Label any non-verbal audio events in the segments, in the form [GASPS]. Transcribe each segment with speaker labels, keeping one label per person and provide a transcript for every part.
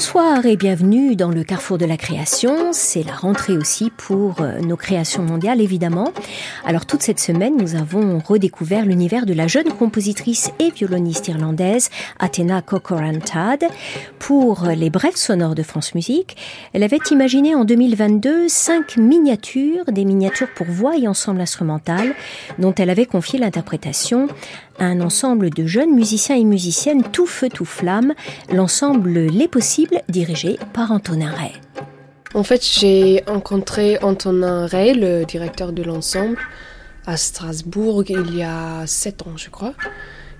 Speaker 1: Bonsoir et bienvenue dans le carrefour de la création. C'est la rentrée aussi pour euh, nos créations mondiales, évidemment. Alors toute cette semaine, nous avons redécouvert l'univers de la jeune compositrice et violoniste irlandaise Athena Corcoran-Tad. Pour les brefs sonores de France Musique, elle avait imaginé en 2022 cinq miniatures, des miniatures pour voix et ensemble instrumental, dont elle avait confié l'interprétation un ensemble de jeunes musiciens et musiciennes tout feu tout flamme, l'ensemble Les Possibles dirigé par Antonin Ray.
Speaker 2: En fait, j'ai rencontré Antonin Ray, le directeur de l'ensemble, à Strasbourg il y a sept ans, je crois.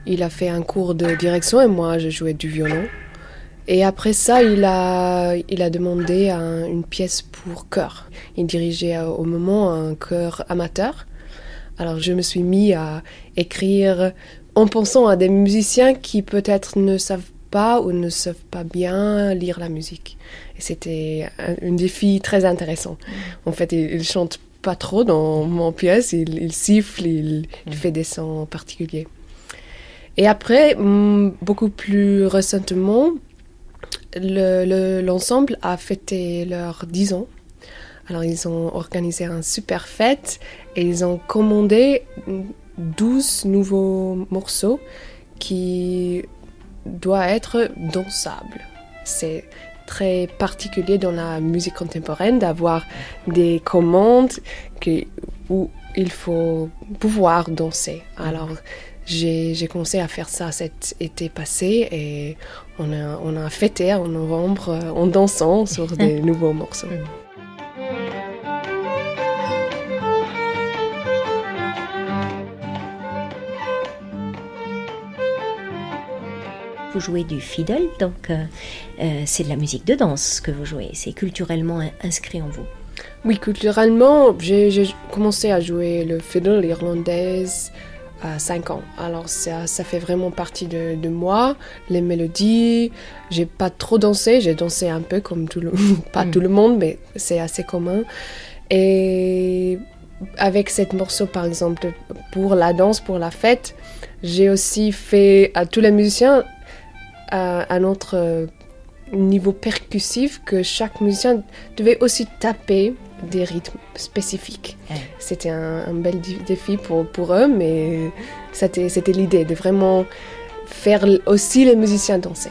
Speaker 2: Il a fait un cours de direction et moi, je jouais du violon. Et après ça, il a, il a demandé une pièce pour chœur. Il dirigeait au moment un chœur amateur. Alors je me suis mis à écrire en pensant à des musiciens qui peut-être ne savent pas ou ne savent pas bien lire la musique. Et c'était un, défi très intéressant. Mm. En fait, il, ne chante pas trop dans mon pièce, il, siffle, il, mm. fait des sons particuliers. Et après, mm, beaucoup plus récemment, l'ensemble a fêté leurs 10 ans. Alors ils ont organisé un super fête et ils ont commandé 12 nouveaux morceaux qui doivent être dansables. C'est très particulier dans la musique contemporaine d'avoir des commandes où il faut pouvoir danser. Alors j'ai commencé à faire ça cet été passé et on a, on a fêté en novembre en dansant sur [LAUGHS] des nouveaux morceaux.
Speaker 1: Vous jouez du fiddle, donc euh, euh, c'est de la musique de danse que vous jouez. C'est culturellement inscrit en vous.
Speaker 2: Oui, culturellement, j'ai commencé à jouer le fiddle irlandais à 5 ans. Alors ça, ça fait vraiment partie de, de moi, les mélodies. J'ai pas trop dansé, j'ai dansé un peu comme tout le, [LAUGHS] pas mm. tout le monde, mais c'est assez commun. Et avec cette morceau, par exemple, pour la danse, pour la fête, j'ai aussi fait à tous les musiciens à, notre euh, niveau percussif que chaque musicien devait aussi taper des rythmes spécifiques. C'était un, bel défi pour, pour eux, mais c'était l'idée de vraiment faire aussi les musiciens danser.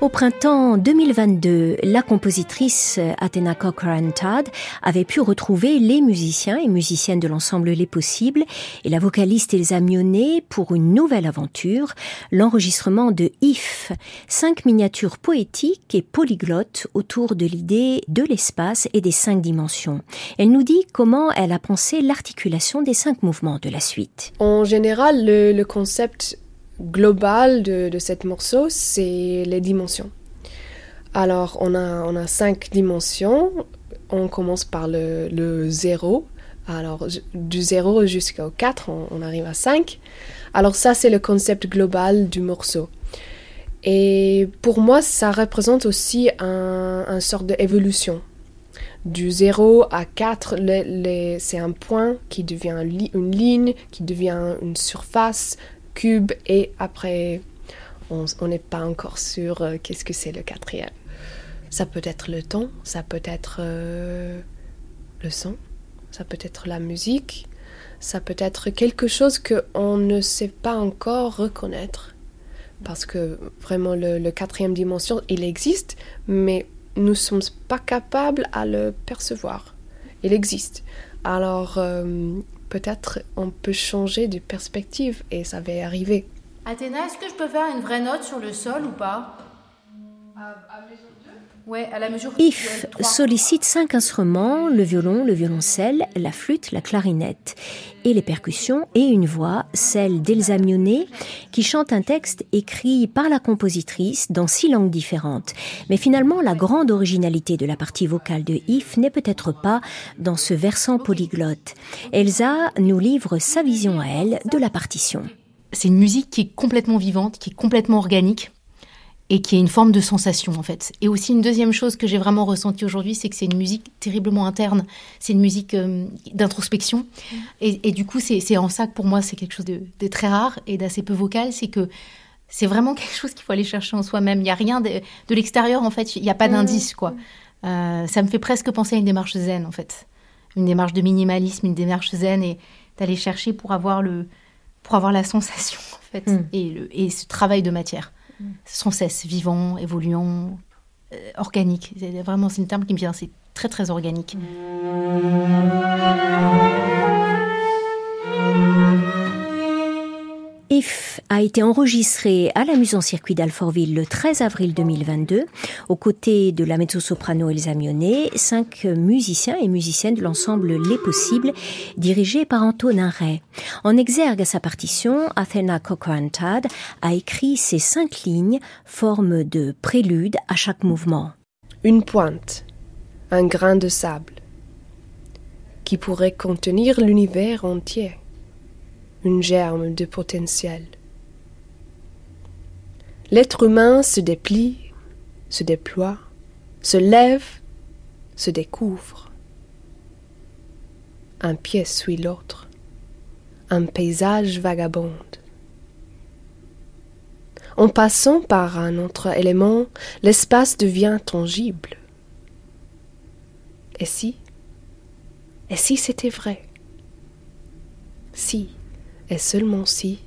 Speaker 1: Au printemps 2022, la compositrice Athena Cochran-Todd avait pu retrouver les musiciens et musiciennes de l'ensemble Les Possibles et la vocaliste Elsa Mionnet pour une nouvelle aventure, l'enregistrement de If, cinq miniatures poétiques et polyglottes autour de l'idée de l'espace et des cinq dimensions. Elle nous dit comment elle a pensé l'articulation des cinq mouvements de la suite.
Speaker 2: En général, le, le concept global de, de cette morceau, c'est les dimensions. Alors, on a, on a cinq dimensions. On commence par le, le 0. Alors, du 0 jusqu'au 4, on, arrive à 5. Alors, ça, c'est le concept global du morceau. Et pour moi, ça représente aussi un, un sorte d'évolution. Du 0 à 4, c'est un point qui devient une ligne, qui devient une surface, cube et après on n'est pas encore sûr euh, qu'est-ce que c'est le quatrième. Ça peut être le temps, ça peut être euh, le son, ça peut être la musique, ça peut être quelque chose qu'on ne sait pas encore reconnaître. Parce que vraiment le, quatrième dimension, il existe, mais nous sommes pas capables à le percevoir. Il existe. Alors, euh, peut-être on peut changer de perspective et ça va arriver.
Speaker 3: Athéna, est-ce que je peux faire une vraie note sur le sol ou pas?
Speaker 4: À, à mesure 2
Speaker 1: If sollicite cinq instruments, le violon, le violoncelle, la flûte, la clarinette et les percussions et une voix, celle d'Elsa Mionnet, qui chante un texte écrit par la compositrice dans six langues différentes. Mais finalement, la grande originalité de la partie vocale de If n'est peut-être pas dans ce versant polyglotte. Elsa nous livre sa vision à elle de la partition.
Speaker 3: C'est une musique qui est complètement vivante, qui est complètement organique et qui est une forme de sensation en fait. Et aussi une deuxième chose que j'ai vraiment ressentie aujourd'hui, c'est que c'est une musique terriblement interne, c'est une musique euh, d'introspection. Mm. Et, du coup, c'est en ça que pour moi c'est quelque chose de, très rare et d'assez peu vocal, c'est que c'est vraiment [LAUGHS] quelque chose qu'il faut aller chercher en soi-même. Il n'y a rien de, l'extérieur en fait, il n'y a pas mm. d'indice quoi. Euh, ça me fait presque penser à une démarche zen en fait, une démarche de minimalisme, une démarche zen et d'aller chercher pour avoir le pour avoir la sensation en fait mm. et, le, et ce travail de matière sans cesse vivant, évoluant, euh, organique. Vraiment, c'est un terme qui me vient, c'est très très organique.
Speaker 1: A été enregistré à la Maison Circuit d'Alfortville le 13 avril 2022, aux côtés de la mezzo-soprano Elsa Mionnet, cinq musiciens et musiciennes de l'ensemble Les Possibles, dirigé par Antonin Ray. En exergue à sa partition, Athena Cochran-Tad a écrit ces cinq lignes, forme de prélude à chaque mouvement.
Speaker 2: Une pointe, un grain de sable, qui pourrait contenir l'univers entier une germe de potentiel. L'être humain se déplie, se déploie, se lève, se découvre. Un pied suit l'autre, un paysage vagabonde. En passant par un autre élément, l'espace devient tangible. Et si? Et si c'était vrai? Si et seulement si,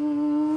Speaker 2: Oh.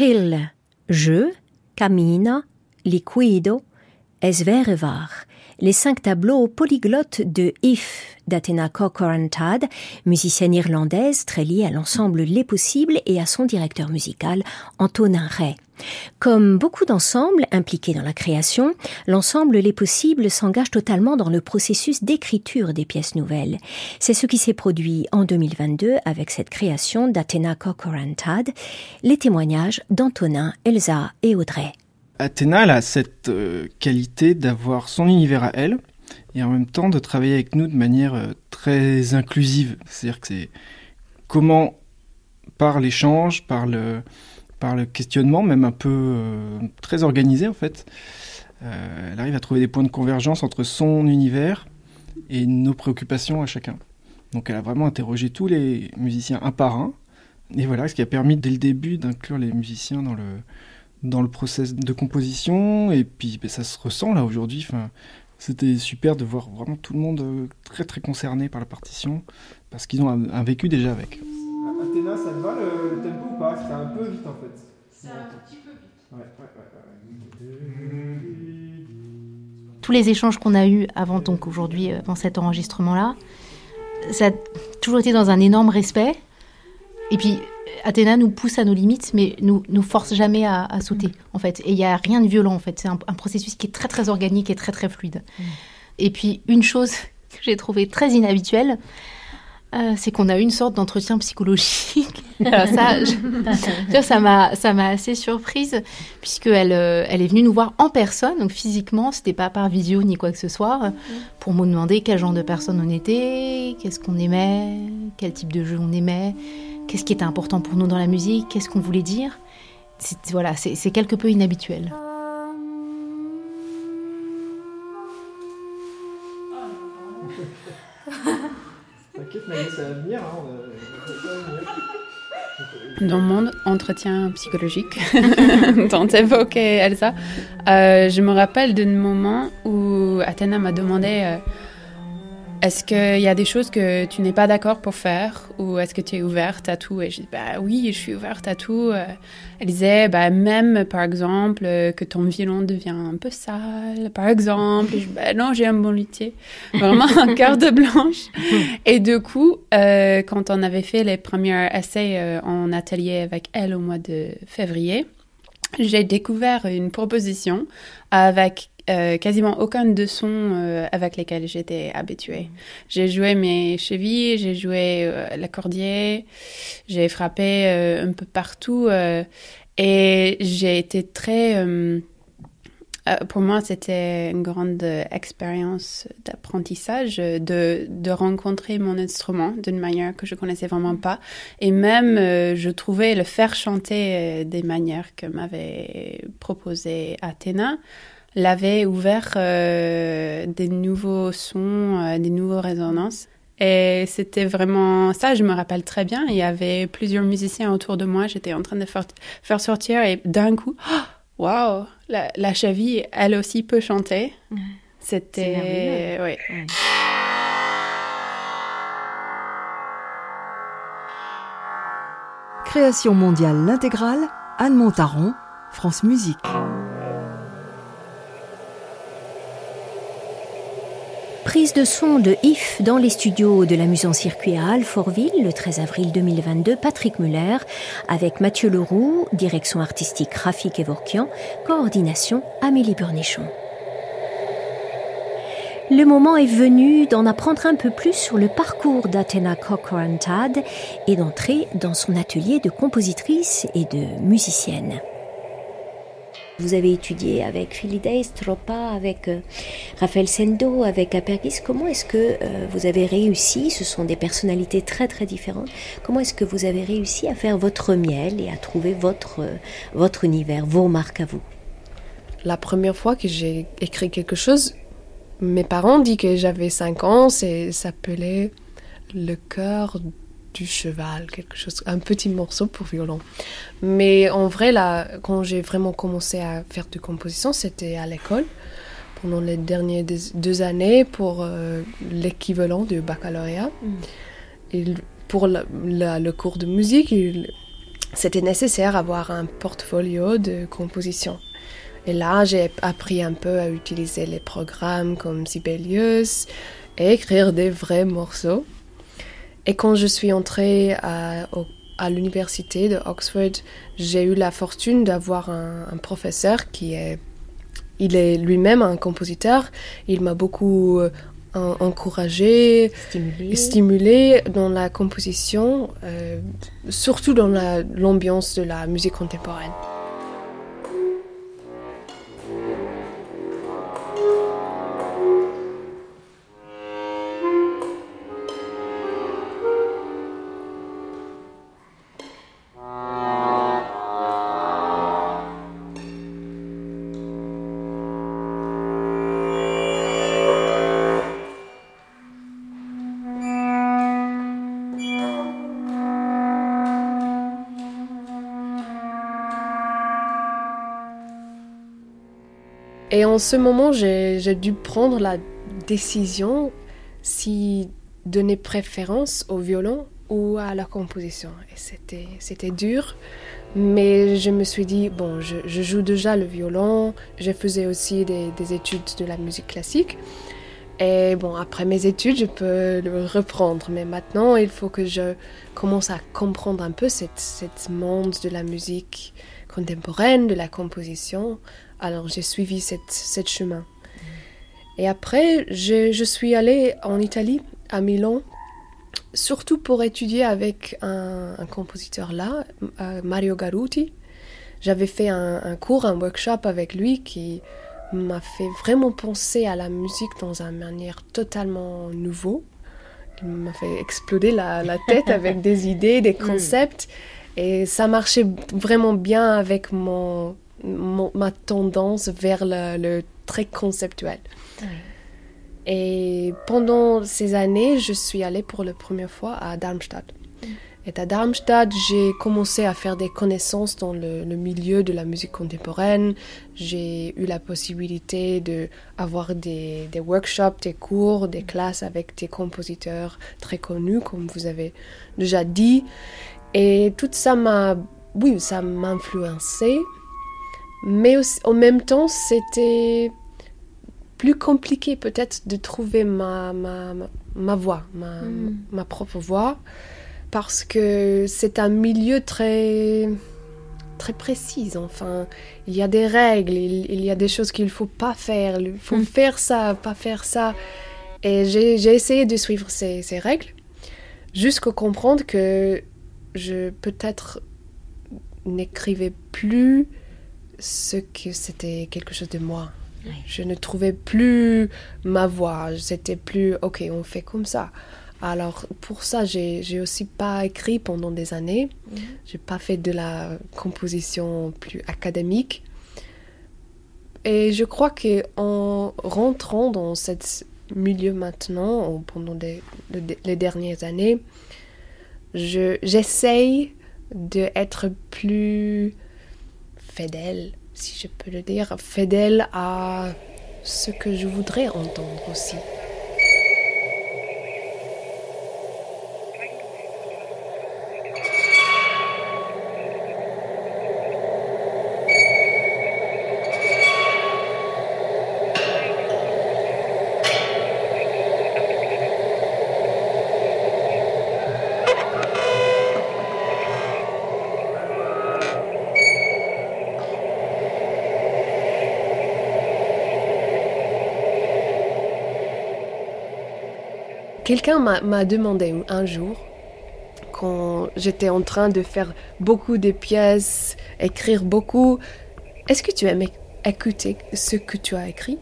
Speaker 1: Till, je, camina, liquido, es vere var, les cinq tableaux polyglottes de If d'Athena Corcorantad, musicienne irlandaise très liée à l'ensemble Les Possibles et à son directeur musical Antonin Ray. Comme beaucoup d'ensembles impliqués dans la création, l'ensemble Les Possibles s'engage totalement dans le processus d'écriture des pièces nouvelles. C'est ce qui s'est produit en 2022 avec cette création d'Athena Corcorantad, les témoignages d'Antonin, Elsa et Audrey.
Speaker 4: Athéna a cette euh, qualité d'avoir son univers à elle et en même temps de travailler avec nous de manière euh, très inclusive. C'est-à-dire que c'est comment, par l'échange, par le, par le questionnement, même un peu euh, très organisé en fait, elle arrive à trouver des points de convergence entre son univers et nos préoccupations à chacun. Donc elle a vraiment interrogé tous les musiciens un par un. Et voilà, ce qui a permis dès le début d'inclure les musiciens dans le, dans le process de composition et puis ben, ça se ressent là aujourd'hui. Enfin, c'était super de voir vraiment tout le monde euh, très très concerné par la partition parce qu'ils ont un, vécu déjà avec.
Speaker 5: Athéna, ça te va le, tempo ou pas? C'est un peu vite en fait.
Speaker 3: C'est un petit peu vite. Ouais, Tous les échanges qu'on a eus avant donc aujourd'hui, avant cet enregistrement-là, ça a toujours été dans un énorme respect. Et puis Athéna nous pousse à nos limites, mais nous nous force jamais à, sauter, en fait. Et il n'y a rien de violent, en fait. C'est un, processus qui est très, très organique et très, très fluide. Mm. Et puis, une chose [LAUGHS] que j'ai trouvée très inhabituelle, euh, c'est qu'on a eu une sorte d'entretien psychologique. [LAUGHS] ça, ça m'a, ça m'a assez surprise puisqu'elle, euh, elle est venue nous voir en personne, donc physiquement, c'était pas par visio ni quoi que ce soit, mm. pour nous demander quel genre de personne on était, qu'est-ce qu'on aimait, quel type de jeu on aimait, qu'est-ce qui était important pour nous dans la musique, qu'est-ce qu'on voulait dire? C'est, voilà, c'est, quelque peu inhabituel.
Speaker 6: Dans mon entretien psychologique [LAUGHS] dont évoquait Elsa, euh, je me rappelle d'un moment où Athéna m'a demandé euh, est-ce qu'il y a des choses que tu n'es pas d'accord pour faire ou est-ce que tu es ouverte à tout? Et je dis bah oui, je suis ouverte à tout. Euh, elle disait bah même par exemple euh, que ton violon devient un peu sale, par exemple. je dis bah non, j'ai un bon luthier, vraiment un [LAUGHS] carte blanche. Et du coup, euh, quand on avait fait les premiers essais en atelier avec elle au mois de février, j'ai découvert une proposition avec euh, quasiment aucun de sons euh, avec lesquels j'étais habituée. J'ai joué mes chevilles, j'ai joué euh, l'accordier, j'ai frappé un peu partout et j'ai été très... pour moi, c'était une grande expérience d'apprentissage, de, de, rencontrer mon instrument d'une manière que je connaissais vraiment pas. Et même, je trouvais le faire chanter des manières que m'avait proposé Athéna l'avait ouvert euh, des nouveaux sons, euh, des nouvelles résonances. Et c'était vraiment ça, je me rappelle très bien. Il y avait plusieurs musiciens autour de moi, j'étais en train de faire, faire sortir et d'un coup, [GASPS] waouh, la, la, cheville, elle aussi peut chanter. C'était. Oui.
Speaker 7: Création mondiale l'intégrale, Anne Montaron, France Musique.
Speaker 1: Prise de son de If dans les studios de la en Circuit à Alfortville le 13 avril 2022, Patrick Muller, avec Mathieu Leroux, direction artistique Rafik Evorkian, coordination Amélie Burnichon. Le moment est venu d'en apprendre un peu plus sur le parcours d'Athena Cochran-Tad et d'entrer dans son atelier de compositrice et de musicienne. Vous avez étudié avec Philides, Tropa, avec euh, Raphaël Sendo, avec Apergis. Comment est-ce que euh, vous avez réussi? Ce sont des personnalités très très différentes. Comment est-ce que vous avez réussi à faire votre miel et à trouver votre, euh, votre univers, vos marques à vous
Speaker 2: La première fois que j'ai écrit quelque chose, mes parents dit que j'avais 5 ans, ça s'appelait Le cœur du cheval, quelque chose, un petit morceau pour violon. Mais en vrai, là, quand j'ai vraiment commencé à faire de composition, c'était à l'école, pendant les dernières deux années, pour euh, l'équivalent du baccalauréat. Mm. Et pour le cours de musique, c'était nécessaire d'avoir un portfolio de composition. Et là, j'ai appris un peu à utiliser les programmes comme Sibelius et écrire des vrais morceaux. Et quand je suis entrée à, à l'université de Oxford, j'ai eu la fortune d'avoir un, un, professeur qui est, il est lui-même un compositeur. Il m'a beaucoup euh, encouragé,
Speaker 1: stimulé.
Speaker 2: stimulé dans la composition, euh, surtout dans l'ambiance de la musique contemporaine. Ce moment, j'ai dû prendre la décision si donner préférence au violon ou à la composition. C'était dur, mais je me suis dit, bon, je, joue déjà le violon, je faisais aussi des, des, études de la musique classique. Et bon, après mes études, je peux le reprendre. Mais maintenant, il faut que je commence à comprendre un peu cette, cette monde de la musique contemporaine, de la composition. Alors j'ai suivi cette, cette chemin. Et après, je, je, suis allée en Italie, à Milan, surtout pour étudier avec un, un compositeur là, euh, Mario Garuti. J'avais fait un, un, cours, un workshop avec lui qui m'a fait vraiment penser à la musique dans une manière totalement nouveau. Il m'a fait exploser la, la tête [LAUGHS] avec des idées, des concepts. Et ça marchait vraiment bien avec mon, mon, ma tendance vers le, le très conceptuel.
Speaker 1: Oui.
Speaker 2: Et pendant ces années, je suis allée pour la première fois à Darmstadt.
Speaker 1: Mm.
Speaker 2: Et à Darmstadt, j'ai commencé à faire des connaissances dans le, le milieu de la musique contemporaine. J'ai eu la possibilité d'avoir des, des workshops, des cours, des classes avec des compositeurs très connus, comme vous avez déjà dit. Et tout ça m'a, oui, ça m'a influencé. Mais aussi, en même temps, c'était plus compliqué peut-être de trouver ma, ma, ma, ma voix, ma,
Speaker 1: Mm.
Speaker 2: ma propre voix, parce que c'est un milieu très très précis. Enfin, il y a des règles, il, il y a des choses qu'il faut pas faire, il faut
Speaker 1: Mm.
Speaker 2: faire ça, pas faire ça. Et j'ai j'ai essayé de suivre ces, ces règles jusqu'à comprendre que je peut-être n'écrivais plus ce que c'était quelque chose de moi.
Speaker 1: Oui.
Speaker 2: Je ne trouvais plus ma voix. C'était plus ok, on fait comme ça. Alors pour ça, j'ai aussi pas écrit pendant des années.
Speaker 1: Mhm.
Speaker 2: J'ai pas fait de la composition plus académique. Et je crois que en rentrant dans ce milieu maintenant, ou pendant des- les dernières années, je- j'essaye d'être plus fidèle, si je peux le dire, fidèle à ce que je voudrais entendre aussi. Quelqu'un m'a m'a demandé un jour, quand j'étais en train de faire beaucoup de pièces, écrire beaucoup, est-ce que tu aimes éc- écouter ce que tu as écrit?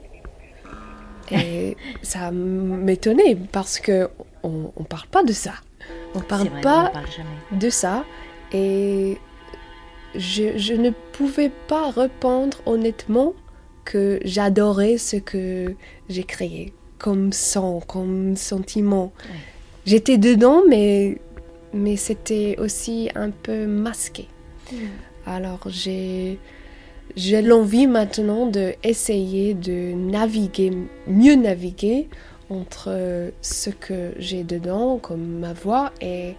Speaker 2: Et [LAUGHS] ça m'étonnait parce que on, on parle pas de ça. On parle
Speaker 1: C'est vrai,
Speaker 2: pas
Speaker 1: on en parle jamais.
Speaker 2: de ça et je, je ne pouvais pas répondre honnêtement que j'adorais ce que j'ai créé comme son, comme sentiment.
Speaker 1: Ouais.
Speaker 2: J'étais dedans, mais, mais c'était aussi un peu masqué. Alors j'ai j'ai l'envie maintenant de essayer de naviguer, mieux naviguer entre euh, ce que j'ai dedans, comme ma voix, et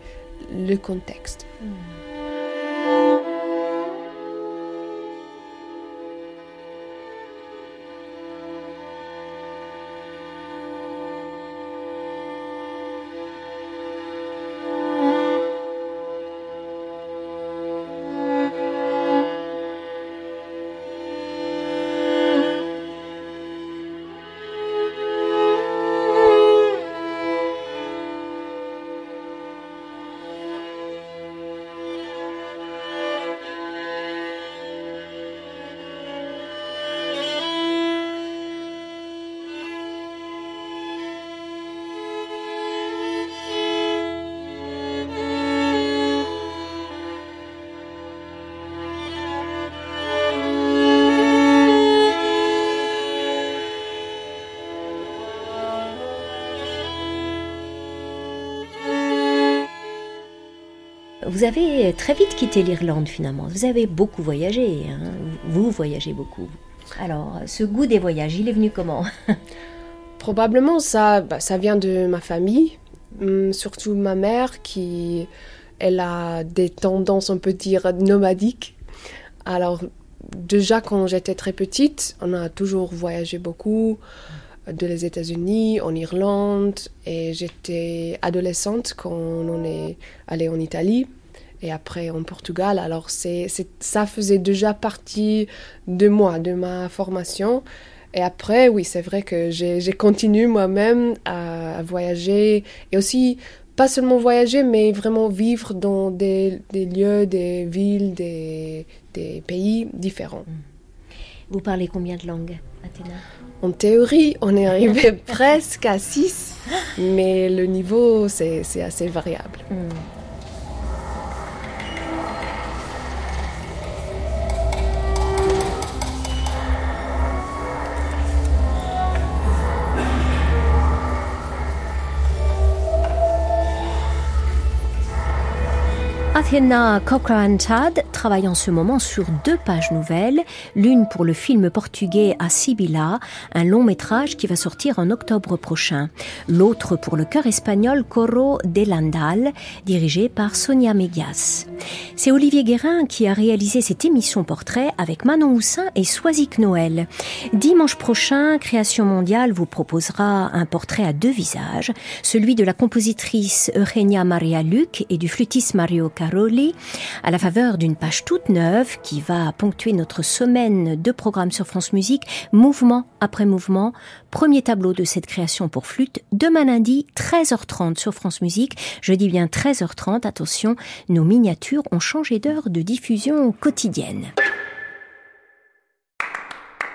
Speaker 2: le contexte.
Speaker 1: Mm. Avez très vite quitté l'Irlande finalement. Vous avez beaucoup voyagé. Hein. Vous voyagez beaucoup. Alors, ce goût des voyages, il est venu comment? [LAUGHS]
Speaker 2: Probablement ça, bah, ça vient de ma famille, hum, surtout ma mère qui, elle a des tendances, on peut dire, nomadiques. Alors, déjà quand j'étais très petite, on a toujours voyagé beaucoup de les États-Unis, en Irlande, et j'étais adolescente quand on est allé en Italie et après en Portugal. Alors c'est, ça faisait déjà partie de moi, de ma formation. Et après, oui, c'est vrai que j'ai, continué moi-même à, voyager et aussi pas seulement voyager, mais vraiment vivre dans des, des lieux, des villes, des, des pays différents.
Speaker 1: Vous parlez combien de langues, Athéna?
Speaker 2: En théorie, on est arrivé [LAUGHS] presque à 6, mais le niveau, c'est assez variable. Hmm.
Speaker 1: Athena Cochrane-Tad travaille en ce moment sur deux pages nouvelles, l'une pour le film portugais A Sibila, un long métrage qui va sortir en octobre prochain, l'autre pour le chœur espagnol Coro de Landal, dirigé par Sonia Medias. C'est Olivier Guérin qui a réalisé cette émission portrait avec Manon Houssin et Soisic Noël. Dimanche prochain, Création mondiale vous proposera un portrait à deux visages, celui de la compositrice Eugenia Maria Luc et du flûtiste Mario À la faveur d'une page toute neuve qui va ponctuer notre semaine de programme sur France Musique, mouvement après mouvement. Premier tableau de cette création pour flûte, demain lundi, 13h30 sur France Musique. Je dis bien 13h30, attention, nos miniatures ont changé d'heure de diffusion quotidienne.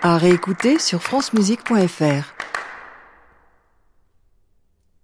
Speaker 7: À réécouter sur francemusique.fr.